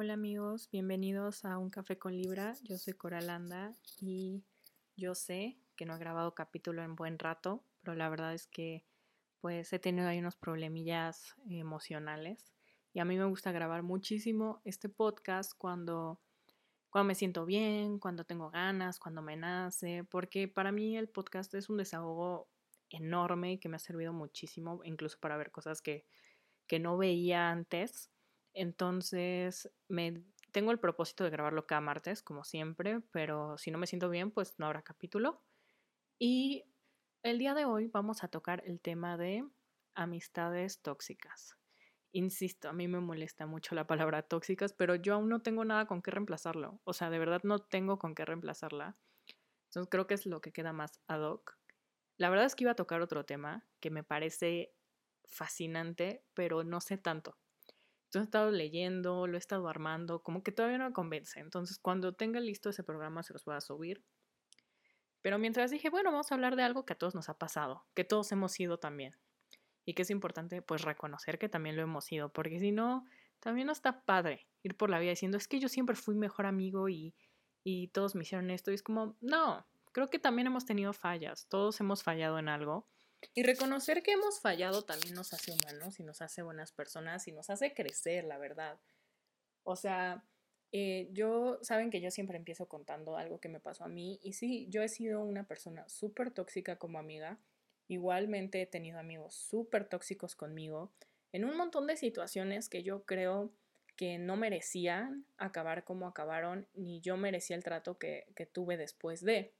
Hola amigos, bienvenidos a Un Café con Libra. Yo soy Coralanda y yo sé que no he grabado capítulo en buen rato, pero la verdad es que pues he tenido ahí unos problemillas emocionales y a mí me gusta grabar muchísimo este podcast cuando cuando me siento bien, cuando tengo ganas, cuando me nace, porque para mí el podcast es un desahogo enorme que me ha servido muchísimo, incluso para ver cosas que, que no veía antes entonces, me tengo el propósito de grabarlo cada martes, como siempre, pero si no me siento bien, pues no habrá capítulo. Y el día de hoy vamos a tocar el tema de amistades tóxicas. Insisto, a mí me molesta mucho la palabra tóxicas, pero yo aún no tengo nada con qué reemplazarlo. O sea, de verdad no tengo con qué reemplazarla. Entonces creo que es lo que queda más ad hoc. La verdad es que iba a tocar otro tema que me parece fascinante, pero no sé tanto. Entonces he estado leyendo, lo he estado armando, como que todavía no me convence. Entonces cuando tenga listo ese programa se los voy a subir. Pero mientras dije, bueno, vamos a hablar de algo que a todos nos ha pasado, que todos hemos sido también. Y que es importante pues reconocer que también lo hemos sido, porque si no, también no está padre ir por la vida diciendo, es que yo siempre fui mejor amigo y, y todos me hicieron esto. Y es como, no, creo que también hemos tenido fallas, todos hemos fallado en algo. Y reconocer que hemos fallado también nos hace humanos y nos hace buenas personas y nos hace crecer, la verdad. O sea, eh, yo, saben que yo siempre empiezo contando algo que me pasó a mí y sí, yo he sido una persona súper tóxica como amiga. Igualmente he tenido amigos súper tóxicos conmigo en un montón de situaciones que yo creo que no merecían acabar como acabaron, ni yo merecía el trato que, que tuve después de.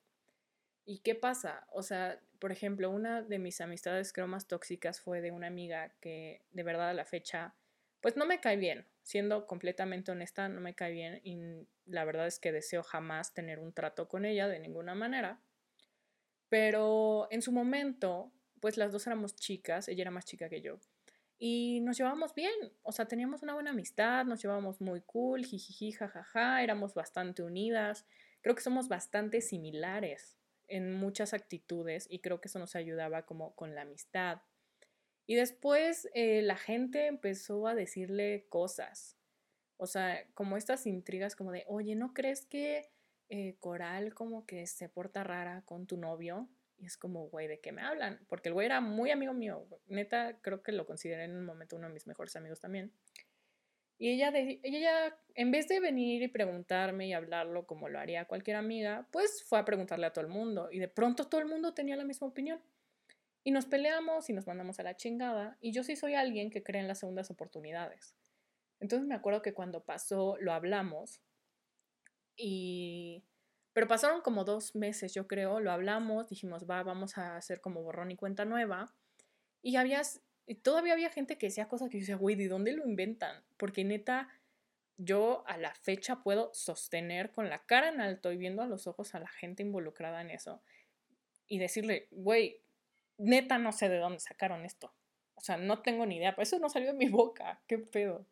¿Y qué pasa? O sea, por ejemplo, una de mis amistades creo más tóxicas fue de una amiga que de verdad a la fecha, pues no me cae bien. Siendo completamente honesta, no me cae bien y la verdad es que deseo jamás tener un trato con ella de ninguna manera. Pero en su momento, pues las dos éramos chicas, ella era más chica que yo. Y nos llevábamos bien, o sea, teníamos una buena amistad, nos llevábamos muy cool, jijiji, jajaja, éramos bastante unidas, creo que somos bastante similares en muchas actitudes y creo que eso nos ayudaba como con la amistad. Y después eh, la gente empezó a decirle cosas, o sea, como estas intrigas como de, oye, ¿no crees que eh, Coral como que se porta rara con tu novio? Y es como, güey, ¿de qué me hablan? Porque el güey era muy amigo mío, neta, creo que lo consideré en un momento uno de mis mejores amigos también. Y ella, ella, en vez de venir y preguntarme y hablarlo como lo haría cualquier amiga, pues fue a preguntarle a todo el mundo. Y de pronto todo el mundo tenía la misma opinión. Y nos peleamos y nos mandamos a la chingada. Y yo sí soy alguien que cree en las segundas oportunidades. Entonces me acuerdo que cuando pasó lo hablamos. Y... Pero pasaron como dos meses, yo creo. Lo hablamos, dijimos, va, vamos a hacer como borrón y cuenta nueva. Y habías y todavía había gente que decía cosas que yo decía, güey, ¿de dónde lo inventan? Porque neta, yo a la fecha puedo sostener con la cara en alto y viendo a los ojos a la gente involucrada en eso y decirle, güey, neta no sé de dónde sacaron esto. O sea, no tengo ni idea, pero eso no salió de mi boca, qué pedo.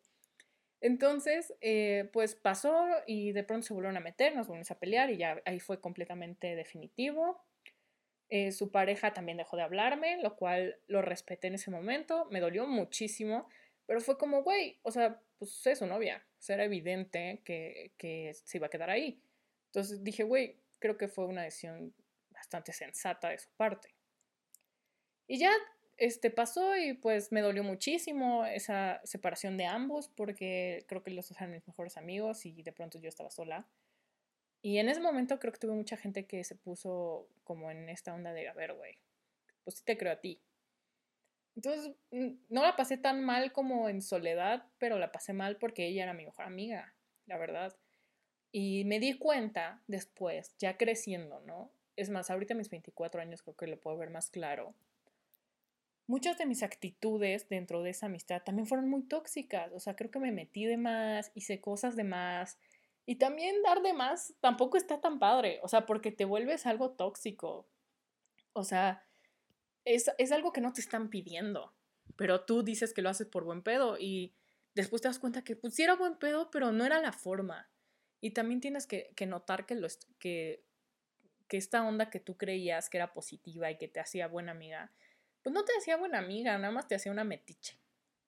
Entonces, eh, pues pasó y de pronto se volvieron a meter, nos volvimos a pelear y ya ahí fue completamente definitivo. Eh, su pareja también dejó de hablarme, lo cual lo respeté en ese momento, me dolió muchísimo, pero fue como, güey, o sea, pues es su novia, o sea, era evidente que, que se iba a quedar ahí. Entonces dije, güey, creo que fue una decisión bastante sensata de su parte. Y ya este pasó y pues me dolió muchísimo esa separación de ambos porque creo que los dos eran mis mejores amigos y de pronto yo estaba sola. Y en ese momento creo que tuve mucha gente que se puso como en esta onda de, a ver, güey, pues sí te creo a ti. Entonces, no la pasé tan mal como en soledad, pero la pasé mal porque ella era mi mejor amiga, la verdad. Y me di cuenta después, ya creciendo, ¿no? Es más, ahorita mis 24 años creo que lo puedo ver más claro. Muchas de mis actitudes dentro de esa amistad también fueron muy tóxicas. O sea, creo que me metí de más, hice cosas de más, y también dar de más tampoco está tan padre, o sea, porque te vuelves algo tóxico. O sea, es, algo que no te están pidiendo, pero tú dices que lo haces por buen pedo y después te das cuenta que pues sí era buen pedo, pero no era la forma. Y también tienes que, notar que, lo, que, que esta onda que tú creías que era positiva y que te hacía buena amiga, pues no te hacía buena amiga, nada más te hacía una metiche.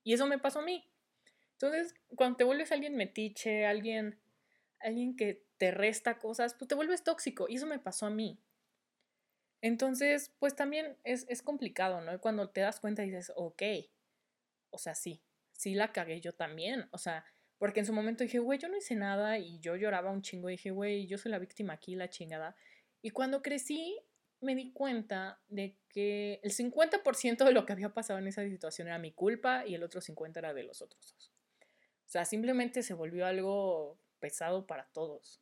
Y eso me pasó a mí. Entonces, cuando te vuelves alguien metiche, alguien, alguien que te resta cosas, pues te vuelves tóxico. Y eso me pasó a mí. Entonces, pues también es, es complicado, ¿no? cuando te das cuenta dices, ok, o sea, sí, sí la cagué yo también. O sea, porque en su momento dije, güey, yo no hice nada y yo lloraba un chingo. Y dije, güey, yo soy la víctima aquí, la chingada. Y cuando crecí, me di cuenta de que el 50% de lo que había pasado en esa situación era mi culpa y el otro 50% era de los otros dos. O sea, simplemente se volvió algo pesado para todos.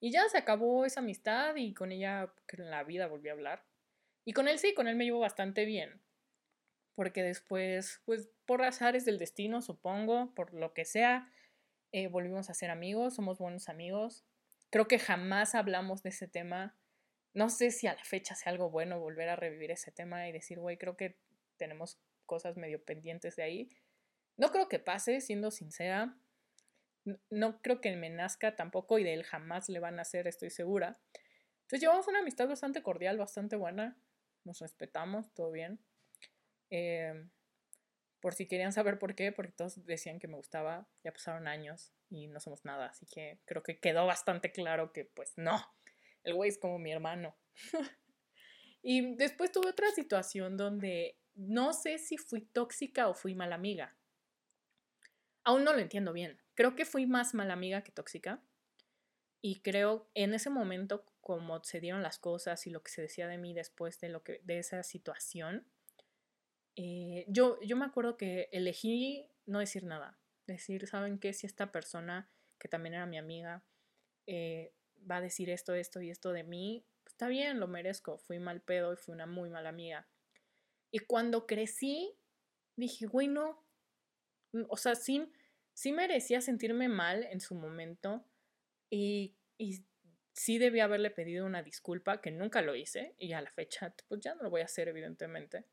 Y ya se acabó esa amistad y con ella en la vida volví a hablar. Y con él sí, con él me llevo bastante bien. Porque después, pues por azares del destino, supongo, por lo que sea, eh, volvimos a ser amigos, somos buenos amigos. Creo que jamás hablamos de ese tema. No sé si a la fecha sea algo bueno volver a revivir ese tema y decir, güey, creo que tenemos cosas medio pendientes de ahí. No creo que pase, siendo sincera. No, creo que me nazca tampoco y de él jamás le van a hacer, estoy segura. Entonces llevamos una amistad bastante cordial, bastante buena. Nos respetamos, todo bien. Em, por si querían saber por qué, porque todos decían que me gustaba, ya pasaron años y no somos nada, así que creo que quedó bastante claro que pues no, el güey es como mi hermano. y después tuve otra situación donde no sé si fui tóxica o fui mala amiga. Aún no lo entiendo bien. Creo que fui más mala amiga que tóxica. Y creo en ese momento, como se dieron las cosas y lo que se decía de mí después de, lo que, de esa situación, eh, yo, yo me acuerdo que elegí no decir nada. Decir, ¿saben qué? Si esta persona, que también era mi amiga, eh, va a decir esto, esto y esto de mí, está bien, lo merezco. Fui mal pedo y fui una muy mala amiga. Y cuando crecí, dije, güey. O sea, sin sí merecía sentirme mal en su momento y, y sí debía haberle pedido una disculpa, que nunca lo hice y a la fecha pues ya no lo voy a hacer evidentemente.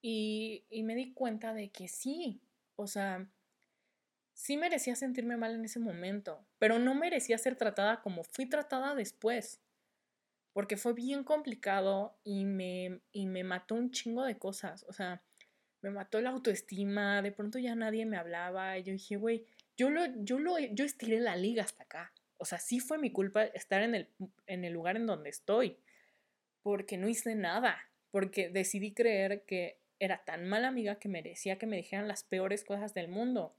Y, y me di cuenta de que sí, o sea, sí merecía sentirme mal en ese momento, pero no merecía ser tratada como fui tratada después, porque fue bien complicado y me, y me mató un chingo de cosas, o sea, me mató la autoestima, de pronto ya nadie me hablaba, y yo dije, güey, yo lo, yo lo, yo estiré la liga hasta acá. O sea, sí fue mi culpa estar en el, en el lugar en donde estoy, porque no hice nada, porque decidí creer que era tan mala amiga que merecía que me dijeran las peores cosas del mundo.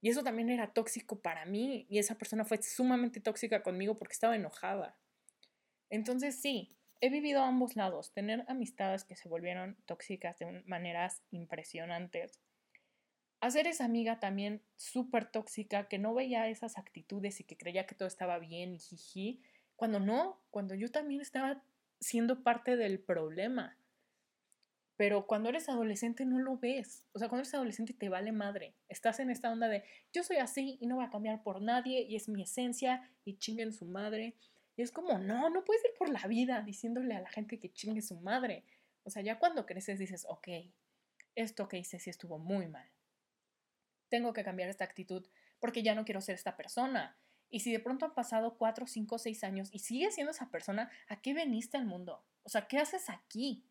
Y eso también era tóxico para mí, y esa persona fue sumamente tóxica conmigo porque estaba enojada. Entonces sí, he vivido a ambos lados, tener amistades que se volvieron tóxicas de maneras impresionantes. Hacer esa amiga también súper tóxica que no veía esas actitudes y que creía que todo estaba bien y jiji, cuando no, cuando yo también estaba siendo parte del problema. Pero cuando eres adolescente no lo ves. O sea, cuando eres adolescente te vale madre. Estás en esta onda de yo soy así y no voy a cambiar por nadie y es mi esencia y chinguen su madre. Y es como, no, no puedes ir por la vida diciéndole a la gente que chingue su madre. O sea, ya cuando creces dices, ok, esto que hice sí estuvo muy mal. Tengo que cambiar esta actitud porque ya no quiero ser esta persona. Y si de pronto han pasado cuatro, cinco, seis años y sigues siendo esa persona, ¿a qué veniste al mundo? O sea, ¿qué haces aquí?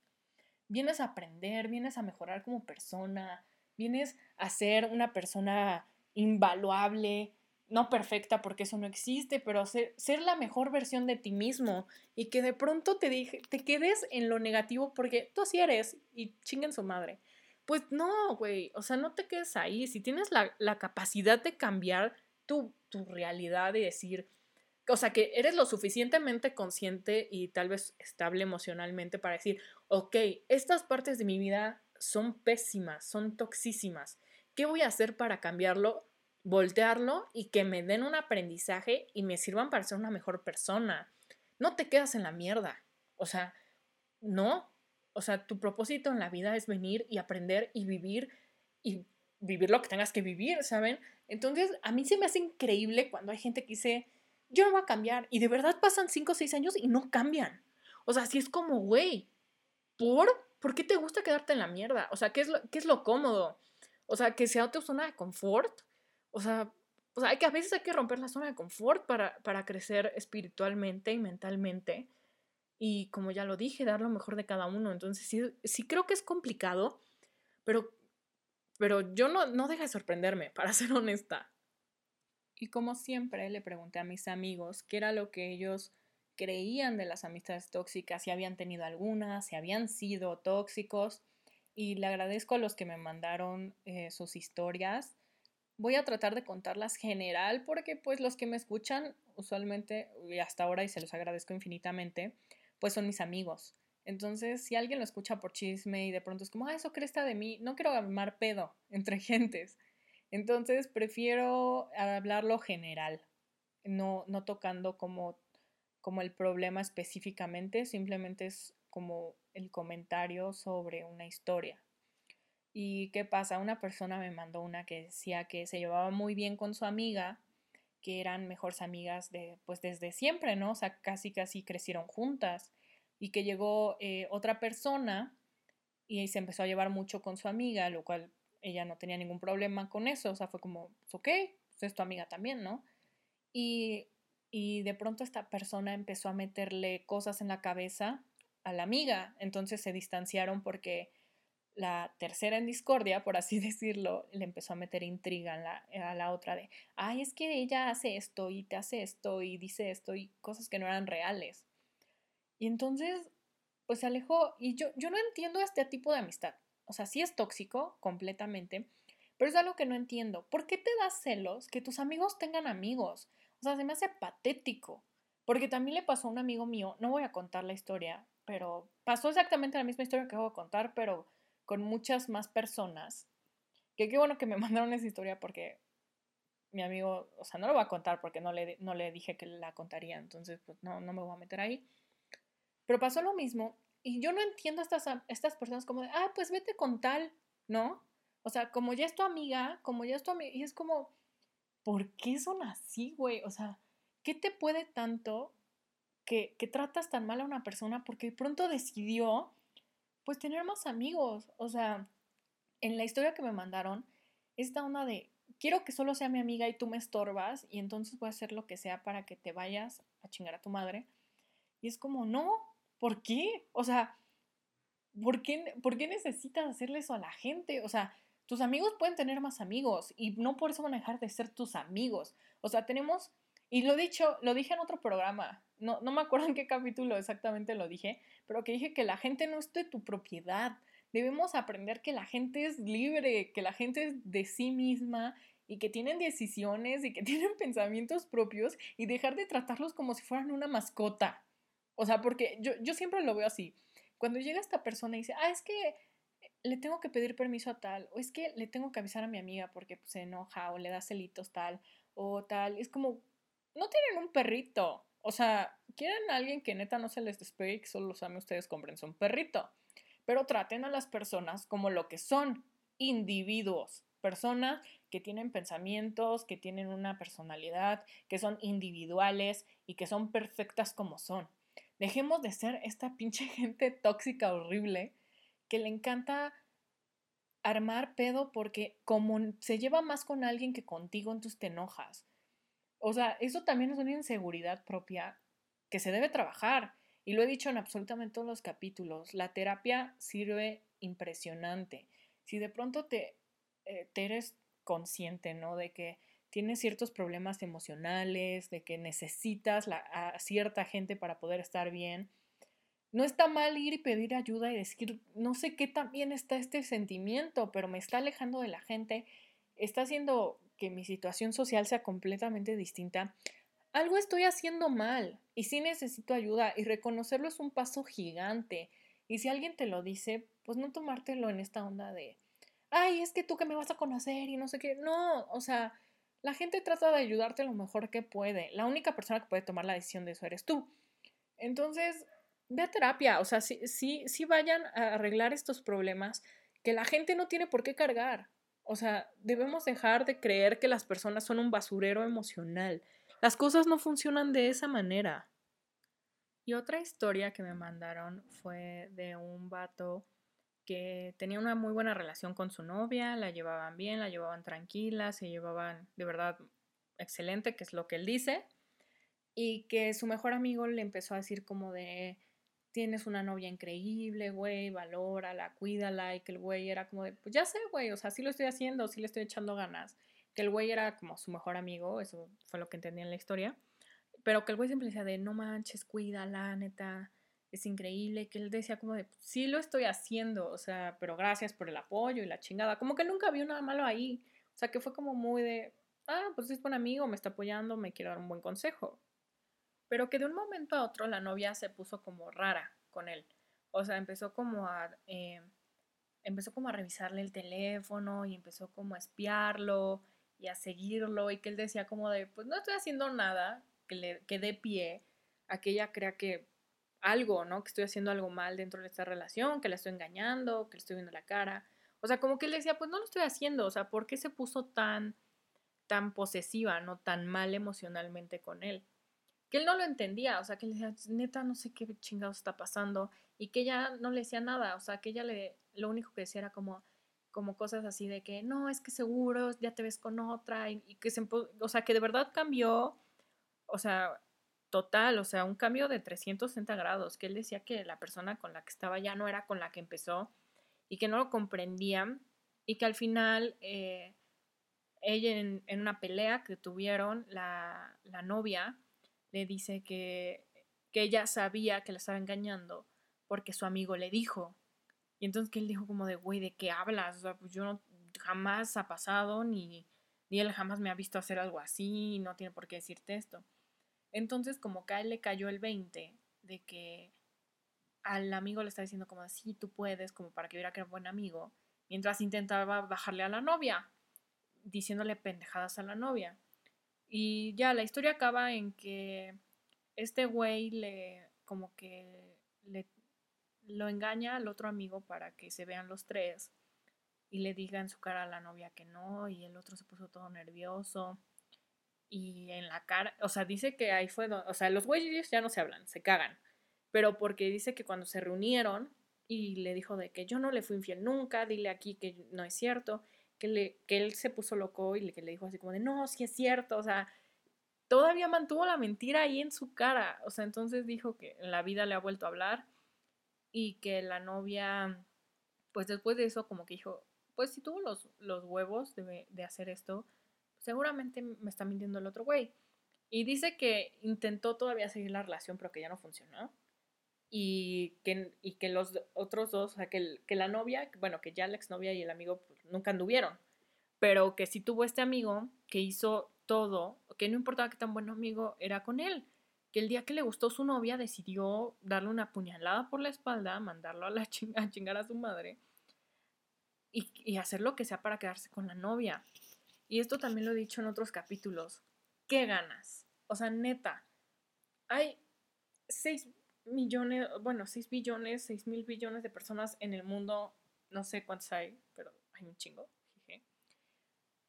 Vienes a aprender, vienes a mejorar como persona, vienes a ser una persona invaluable, no perfecta porque eso no existe, pero ser, ser, la mejor versión de ti mismo y que de pronto te, dije, te quedes en lo negativo porque tú así eres y chinguen su madre. Pues no, güey, o sea, no te quedes ahí. Si tienes la, la capacidad de cambiar tu, tu realidad y decir, o sea, que eres lo suficientemente consciente y tal vez estable emocionalmente para decir, ok, estas partes de mi vida son pésimas, son toxísimas. ¿Qué voy a hacer para cambiarlo? Voltearlo y que me den un aprendizaje y me sirvan para ser una mejor persona. No te quedas en la mierda. O sea, no. O sea, tu propósito en la vida es venir y aprender y vivir y vivir lo que tengas que vivir, ¿saben? Entonces, a mí se me hace increíble cuando hay gente que dice, yo no voy a cambiar. Y de verdad pasan 5 o 6 años y no cambian. O sea, si es como, güey, ¿por? ¿Por qué te gusta quedarte en la mierda? O sea, ¿qué es lo, qué es lo cómodo? O sea, que sea tu zona de confort o sea, o sea, hay que, a veces hay que romper la zona de confort para, para crecer espiritualmente y mentalmente. Y como ya lo dije, dar lo mejor de cada uno. Entonces sí, sí creo que es complicado, pero pero yo no, no deja de sorprenderme, para ser honesta. Y como siempre, le pregunté a mis amigos qué era lo que ellos creían de las amistades tóxicas, si habían tenido algunas, si habían sido tóxicos. Y le agradezco a los que me mandaron eh, sus historias. Voy a tratar de contarlas general porque pues los que me escuchan usualmente y hasta ahora y se los agradezco infinitamente, pues son mis amigos. Entonces, si alguien lo escucha por chisme y de pronto es como, ah, eso cresta de mí, no quiero armar pedo entre gentes. Entonces, prefiero hablarlo general, no, no tocando como, como el problema específicamente, simplemente es como el comentario sobre una historia. ¿Y qué pasa? Una persona me mandó una que decía que se llevaba muy bien con su amiga, que eran mejores amigas de, pues desde siempre, ¿no? O sea, casi casi crecieron juntas y que llegó eh, otra persona y se empezó a llevar mucho con su amiga, lo cual ella no tenía ningún problema con eso, o sea, fue como, pues, ok, pues es tu amiga también, ¿no? Y, y de pronto esta persona empezó a meterle cosas en la cabeza a la amiga, entonces se distanciaron porque la tercera en discordia, por así decirlo, le empezó a meter intriga a la otra de, ay, es que ella hace esto y te hace esto y dice esto y cosas que no eran reales. Y entonces, pues se alejó y yo, yo no entiendo este tipo de amistad. O sea, sí es tóxico completamente, pero es algo que no entiendo. ¿Por qué te das celos que tus amigos tengan amigos? O sea, se me hace patético. Porque también le pasó a un amigo mío, no voy a contar la historia, pero pasó exactamente la misma historia que voy a contar, pero con muchas más personas. Que qué bueno que me mandaron esa historia porque mi amigo, o sea, no lo voy a contar porque no le, no le dije que la contaría, entonces pues no, no me voy a meter ahí. Pero pasó lo mismo y yo no entiendo a estas, estas personas como de, ah, pues vete con tal, ¿no? O sea, como ya es tu amiga, como ya es tu amiga, y es como, ¿por qué son así, güey? O sea, ¿qué te puede tanto que, que tratas tan mal a una persona porque de pronto decidió, pues, tener más amigos? O sea, en la historia que me mandaron, esta onda de, quiero que solo sea mi amiga y tú me estorbas y entonces voy a hacer lo que sea para que te vayas a chingar a tu madre. Y es como, no, ¿Por qué? O sea, ¿por qué, ¿por qué necesitas hacerle eso a la gente? O sea, tus amigos pueden tener más amigos y no por eso van a dejar de ser tus amigos. O sea, tenemos, y lo dicho, lo dije en otro programa, no, no me acuerdo en qué capítulo exactamente lo dije, pero que dije que la gente no es de tu propiedad. Debemos aprender que la gente es libre, que la gente es de sí misma y que tienen decisiones y que tienen pensamientos propios y dejar de tratarlos como si fueran una mascota. O sea, porque yo, yo siempre lo veo así. Cuando llega esta persona y dice, ah, es que le tengo que pedir permiso a tal, o es que le tengo que avisar a mi amiga porque se enoja o le da celitos tal, o tal, es como, no tienen un perrito. O sea, quieren a alguien que neta no se les despegue que solo los ame ustedes, compren un perrito. Pero traten a las personas como lo que son, individuos, personas que tienen pensamientos, que tienen una personalidad, que son individuales y que son perfectas como son. Dejemos de ser esta pinche gente tóxica horrible que le encanta armar pedo porque como se lleva más con alguien que contigo, entonces te enojas. O sea, eso también es una inseguridad propia que se debe trabajar. Y lo he dicho en absolutamente todos los capítulos. La terapia sirve impresionante. Si de pronto te, eh, eres consciente, ¿no? De que tienes ciertos problemas emocionales, de que necesitas a cierta gente para poder estar bien. No está mal ir y pedir ayuda y decir, no sé qué tan bien está este sentimiento, pero me está alejando de la gente, está haciendo que mi situación social sea completamente distinta. Algo estoy haciendo mal y sí necesito ayuda y reconocerlo es un paso gigante. Y si alguien te lo dice, pues no tomártelo en esta onda de, ay, es que tú que me vas a conocer y no sé qué. No, o sea, la gente trata de ayudarte lo mejor que puede. La única persona que puede tomar la decisión de eso eres tú. Entonces, ve a terapia. O sea, sí, sí, sí vayan a arreglar estos problemas que la gente no tiene por qué cargar. O sea, debemos dejar de creer que las personas son un basurero emocional. Las cosas no funcionan de esa manera. Y otra historia que me mandaron fue de un vato que tenía una muy buena relación con su novia, la llevaban bien, la llevaban tranquila, se llevaban de verdad excelente, que es lo que él dice, y que su mejor amigo le empezó a decir como de, tienes una novia increíble, güey, valórala, cuídala, y que el güey era como de, pues ya sé, güey, o sea, sí lo estoy haciendo, sí le estoy echando ganas, que el güey era como su mejor amigo, eso fue lo que entendí en la historia, pero que el güey siempre decía de, no manches, cuídala, neta, es increíble, que él decía como de, sí lo estoy haciendo, o sea, pero gracias por el apoyo y la chingada, como que nunca vio nada malo ahí, o sea, que fue como muy de, ah, pues es buen amigo, me está apoyando, me quiere dar un buen consejo. Pero que de un momento a otro la novia se puso como rara con él. O sea, empezó como a... Eh, empezó como a revisarle el teléfono y empezó como a espiarlo y a seguirlo y que él decía como de, pues no estoy haciendo nada que le que dé pie a que ella crea que algo, ¿no? Que estoy haciendo algo mal dentro de esta relación, que la estoy engañando, que le estoy viendo la cara. O sea, como que él decía, pues no lo estoy haciendo, o sea, ¿por qué se puso tan tan posesiva, no tan mal emocionalmente con él. Que él no lo entendía, o sea, que él decía, neta, no sé qué chingados está pasando, y que ella no le decía nada, o sea, que ella le, lo único que decía era como, como cosas así de que, no, es que seguro ya te ves con otra, y, que se, o sea, que de verdad cambió, o sea, total, o sea, un cambio de 360 grados, que él decía que la persona con la que estaba ya no era con la que empezó, y que no lo comprendía, y que al final... Eh, ella en, una pelea que tuvieron, la, novia le dice que, que, ella sabía que la estaba engañando porque su amigo le dijo. Y entonces que él dijo como de, güey, ¿de qué hablas? Pues yo no, jamás ha pasado, ni, ni él jamás me ha visto hacer algo así, no tiene por qué decirte esto. Entonces como que a él le cayó el 20 de que al amigo le está diciendo como, sí, tú puedes, como para que viera que era buen amigo, mientras intentaba bajarle a la novia diciéndole pendejadas a la novia. Y ya, la historia acaba en que este güey le, como que le, lo engaña al otro amigo para que se vean los tres y le diga en su cara a la novia que no y el otro se puso todo nervioso y en la cara, o sea, dice que ahí fue, o sea, los güeyes ya no se hablan, se cagan, pero porque dice que cuando se reunieron y le dijo de que yo no le fui infiel nunca, dile aquí que no es cierto, que, él se puso loco y le, dijo así como de, no, si es cierto, o sea, todavía mantuvo la mentira ahí en su cara, o sea, entonces dijo que en la vida le ha vuelto a hablar y que la novia, pues después de eso como que dijo, pues si tuvo los, los huevos de, de hacer esto, seguramente me está mintiendo el otro güey. Y dice que intentó todavía seguir la relación, pero que ya no funcionó y que, y que los otros dos, o sea, que, que la novia, bueno, que ya la exnovia y el amigo pues, nunca anduvieron, pero que sí tuvo este amigo que hizo todo, que no importaba qué tan buen amigo era con él, que el día que le gustó su novia decidió darle una puñalada por la espalda, mandarlo a, la a chingar a su madre y, y hacer lo que sea para quedarse con la novia. Y esto también lo he dicho en otros capítulos. ¿Qué ganas? O sea, neta, hay seis millones, bueno, 6 billones, 6 mil billones de personas en el mundo, no sé cuántos hay, pero hay un chingo.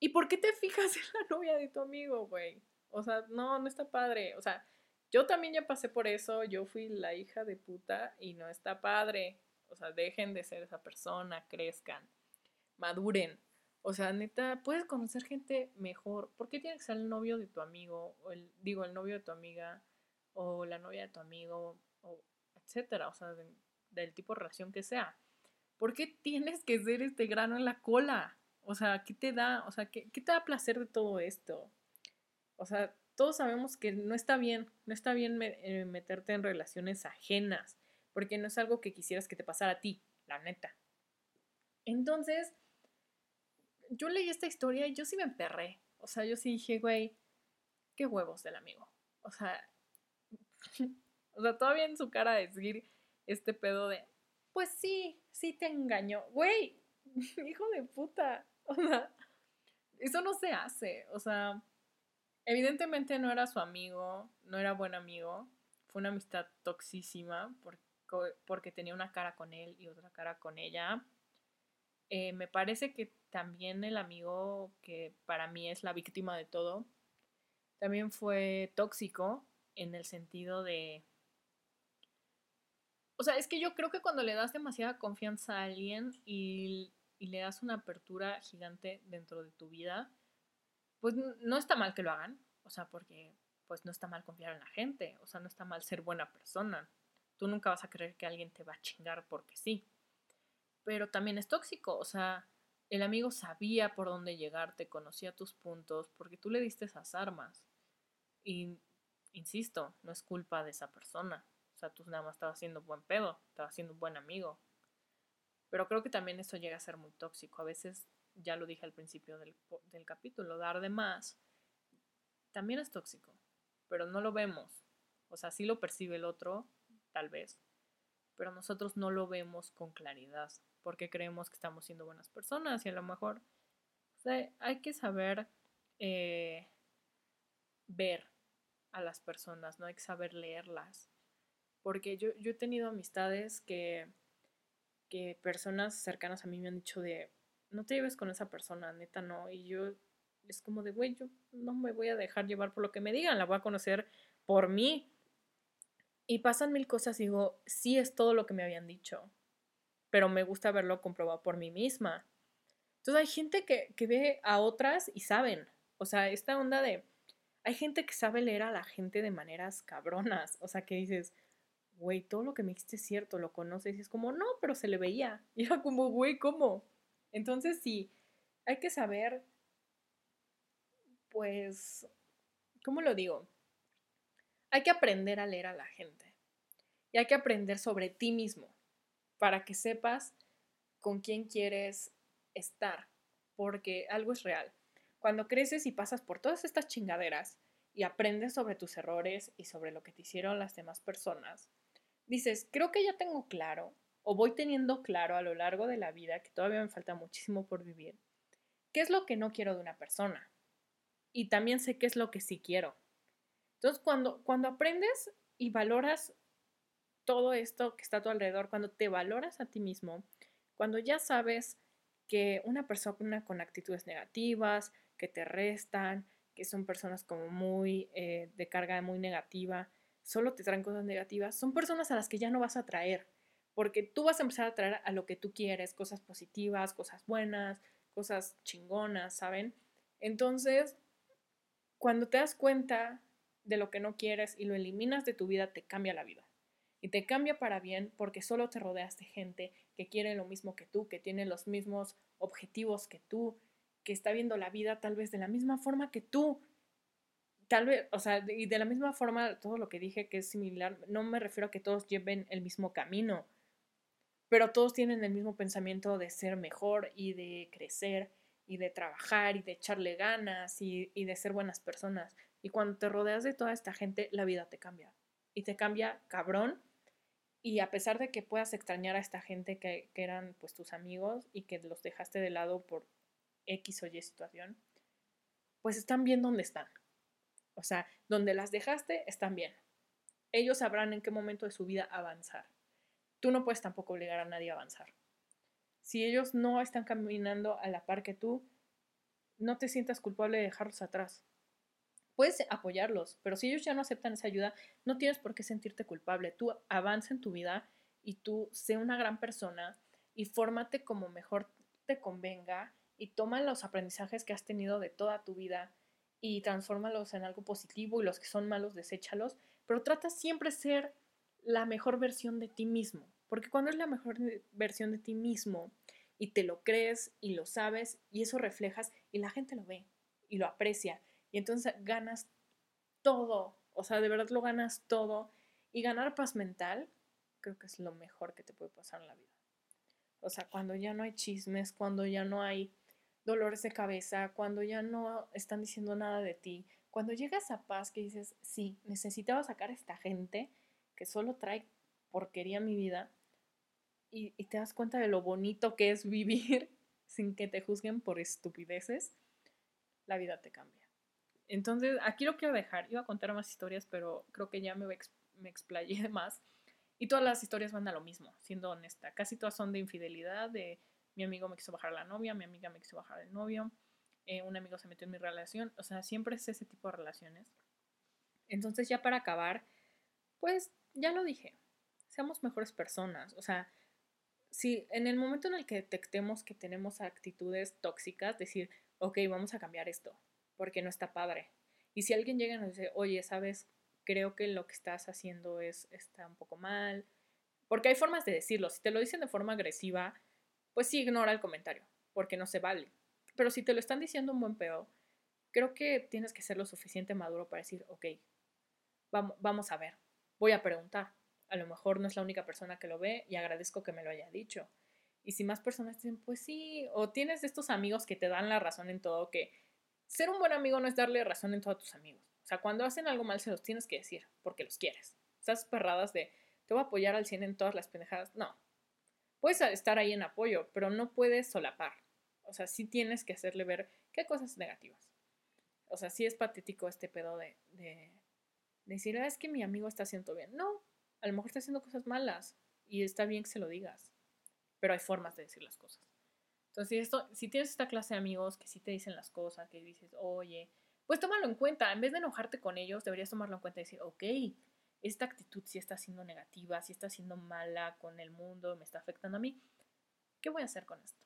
¿Y por qué te fijas en la novia de tu amigo, güey? O sea, no, no está padre. O sea, yo también ya pasé por eso, yo fui la hija de puta y no está padre. O sea, dejen de ser esa persona, crezcan, maduren. O sea, neta, puedes conocer gente mejor. ¿Por qué tiene que ser el novio de tu amigo? O el, digo, el novio de tu amiga o la novia de tu amigo o etcétera, o sea, del tipo de relación que sea. ¿Por qué tienes que ser este grano en la cola? O sea, ¿qué te da? O sea, ¿qué, qué te da placer de todo esto? O sea, todos sabemos que no está bien, no está bien eh, meterte en relaciones ajenas, porque no es algo que quisieras que te pasara a ti, la neta. Entonces, yo leí esta historia y yo sí me emperré. O sea, yo sí dije, güey, qué huevos del amigo. O sea, O sea, todavía en su cara decir este pedo de, pues sí, sí te engañó. Güey, hijo de puta. O sea, eso no se hace. O sea, evidentemente no era su amigo, no era buen amigo. Fue una amistad toxísima porque, porque tenía una cara con él y otra cara con ella. Eh, me parece que también el amigo que para mí es la víctima de todo, también fue tóxico en el sentido de o sea, es que yo creo que cuando le das demasiada confianza a alguien y, le das una apertura gigante dentro de tu vida, pues no está mal que lo hagan. O sea, porque pues no está mal confiar en la gente. O sea, no está mal ser buena persona. Tú nunca vas a creer que alguien te va a chingar porque sí. Pero también es tóxico, o sea, el amigo sabía por dónde llegarte, conocía tus puntos, porque tú le diste esas armas. Y, insisto, no es culpa de esa persona. Tú nada más estabas haciendo buen pedo, estabas haciendo un buen amigo. Pero creo que también eso llega a ser muy tóxico. A veces, ya lo dije al principio del, del capítulo, dar de más también es tóxico, pero no lo vemos. O sea, sí lo percibe el otro, tal vez, pero nosotros no lo vemos con claridad porque creemos que estamos siendo buenas personas y a lo mejor hay que saber eh, ver a las personas, no hay que saber leerlas. Porque yo, yo he tenido amistades que, que personas cercanas a mí me han dicho de, no te lleves con esa persona, neta no. Y yo es como de, güey, yo no me voy a dejar llevar por lo que me digan, la voy a conocer por mí. Y pasan mil cosas y digo, sí es todo lo que me habían dicho, pero me gusta verlo comprobado por mí misma. Entonces hay gente que, que ve a otras y saben, o sea, esta onda de, hay gente que sabe leer a la gente de maneras cabronas, o sea, que dices, güey, todo lo que me dijiste es cierto, lo conoces, y es como, no, pero se le veía. Y era como, güey, ¿cómo? Entonces sí, hay que saber, pues, ¿cómo lo digo? Hay que aprender a leer a la gente. Y hay que aprender sobre ti mismo para que sepas con quién quieres estar. Porque algo es real. Cuando creces y pasas por todas estas chingaderas y aprendes sobre tus errores y sobre lo que te hicieron las demás personas, dices, creo que ya tengo claro o voy teniendo claro a lo largo de la vida, que todavía me falta muchísimo por vivir, qué es lo que no quiero de una persona. Y también sé qué es lo que sí quiero. Entonces, cuando, cuando aprendes y valoras todo esto que está a tu alrededor, cuando te valoras a ti mismo, cuando ya sabes que una persona con actitudes negativas, que te restan, que son personas como muy eh, de carga muy negativa, solo te traen cosas negativas, son personas a las que ya no vas a atraer, porque tú vas a empezar a atraer a lo que tú quieres, cosas positivas, cosas buenas, cosas chingonas, ¿saben? Entonces, cuando te das cuenta de lo que no quieres y lo eliminas de tu vida, te cambia la vida. Y te cambia para bien porque solo te rodeas de gente que quiere lo mismo que tú, que tiene los mismos objetivos que tú, que está viendo la vida tal vez de la misma forma que tú. Tal vez, o sea, y de la misma forma, todo lo que dije que es similar, no me refiero a que todos lleven el mismo camino, pero todos tienen el mismo pensamiento de ser mejor y de crecer y de trabajar y de echarle ganas y, y de ser buenas personas. Y cuando te rodeas de toda esta gente, la vida te cambia. Y te cambia cabrón. Y a pesar de que puedas extrañar a esta gente que, eran pues tus amigos y que los dejaste de lado por X o Y situación, pues están bien donde están. O sea, donde las dejaste, están bien. Ellos sabrán en qué momento de su vida avanzar. Tú no puedes tampoco obligar a nadie a avanzar. Si ellos no están caminando a la par que tú, no te sientas culpable de dejarlos atrás puedes apoyarlos, pero si ellos ya no aceptan esa ayuda, no tienes por qué sentirte culpable. Tú avanza en tu vida y tú sé una gran persona y fórmate como mejor te convenga y toma los aprendizajes que has tenido de toda tu vida y transfórmalos en algo positivo y los que son malos, deséchalos, pero trata siempre de ser la mejor versión de ti mismo, porque cuando es la mejor versión de ti mismo y te lo crees y lo sabes y eso reflejas y la gente lo ve y lo aprecia y entonces ganas todo, o sea, de verdad lo ganas todo. Y ganar paz mental creo que es lo mejor que te puede pasar en la vida. O sea, cuando ya no hay chismes, cuando ya no hay dolores de cabeza, cuando ya no están diciendo nada de ti, cuando llegas a paz que dices, sí, necesitaba sacar a esta gente que solo trae porquería a mi vida y, y te das cuenta de lo bonito que es vivir sin que te juzguen por estupideces, la vida te cambia. Entonces, aquí lo quiero dejar. Iba a contar más historias, pero creo que ya me, me explayé más. Y todas las historias van a lo mismo, siendo honesta. Casi todas son de infidelidad, de mi amigo me quiso bajar la novia, mi amiga me quiso bajar el novio, eh, un amigo se metió en mi relación. O sea, siempre es ese tipo de relaciones. Entonces, ya para acabar, pues ya lo dije. Seamos mejores personas. O sea, si en el momento en el que detectemos que tenemos actitudes tóxicas, decir, ok, vamos a cambiar esto porque no está padre. Y si alguien llega y nos dice, oye, ¿sabes creo que lo que estás haciendo es, está un poco mal. Porque hay formas de decirlo. Si te lo dicen de forma agresiva, pues sí ignora el comentario, porque no se vale. Pero si te lo están diciendo un buen pedo, creo que tienes que ser lo suficiente maduro para decir, ok, vamos, vamos a ver, voy a preguntar. A lo mejor no es la única persona que lo ve y agradezco que me lo haya dicho. Y si más personas dicen, pues sí, o tienes estos amigos que te dan la razón en todo, que ser un buen amigo no es darle razón en todos tus amigos. O sea, cuando hacen algo mal se los tienes que decir, porque los quieres. Esas perradas de, te voy a apoyar al 100 en todas las pendejadas. No. Puedes estar ahí en apoyo, pero no puedes solapar. O sea, sí tienes que hacerle ver qué cosas negativas. O sea, sí es patético este pedo de, de, decir, ah, es que mi amigo está haciendo bien. No, a lo mejor está haciendo cosas malas y está bien que se lo digas. Pero hay formas de decir las cosas. Entonces, esto, si tienes esta clase de amigos que sí te dicen las cosas, que dices, oye, pues tómalo en cuenta. En vez de enojarte con ellos, deberías tomarlo en cuenta y decir, ok, esta actitud sí está siendo negativa, sí está siendo mala con el mundo, me está afectando a mí. ¿Qué voy a hacer con esto?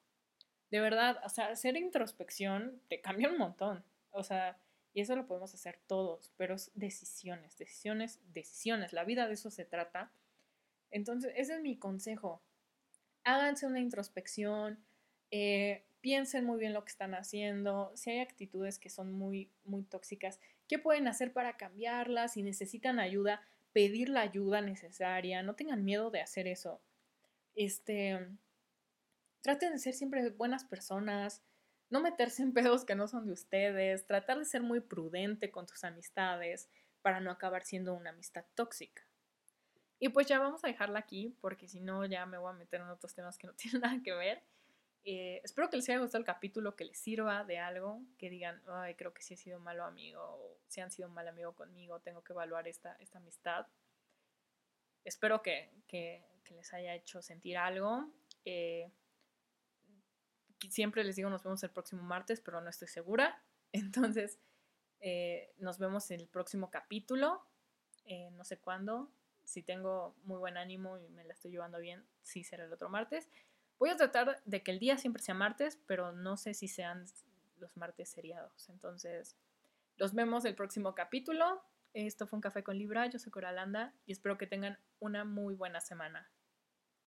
De verdad, hacer introspección te cambia un montón. O sea, y eso lo podemos hacer todos, pero es decisiones, decisiones, decisiones. La vida de eso se trata. Entonces, ese es mi consejo. Háganse una introspección, eh, piensen muy bien lo que están haciendo, si hay actitudes que son muy, muy tóxicas, qué pueden hacer para cambiarlas, si necesitan ayuda, pedir la ayuda necesaria, no tengan miedo de hacer eso. Este, traten de ser siempre buenas personas, no meterse en pedos que no son de ustedes, tratar de ser muy prudente con tus amistades para no acabar siendo una amistad tóxica. Y pues ya vamos a dejarla aquí porque si no ya me voy a meter en otros temas que no tienen nada que ver. Eh, espero que les haya gustado el capítulo, que les sirva de algo, que digan, ay, creo que sí he sido malo amigo, o si han sido mal amigo conmigo, tengo que evaluar esta, esta amistad. Espero que, que, les haya hecho sentir algo. Eh, siempre les digo, nos vemos el próximo martes, pero no estoy segura. Entonces, eh, nos vemos en el próximo capítulo, no sé cuándo. Si tengo muy buen ánimo y me la estoy llevando bien, sí será el otro martes. Voy a tratar de que el día siempre sea martes, pero no sé si sean los martes seriados. Entonces, los vemos el próximo capítulo. Esto fue un café con Libra. Yo soy Coralanda y espero que tengan una muy buena semana.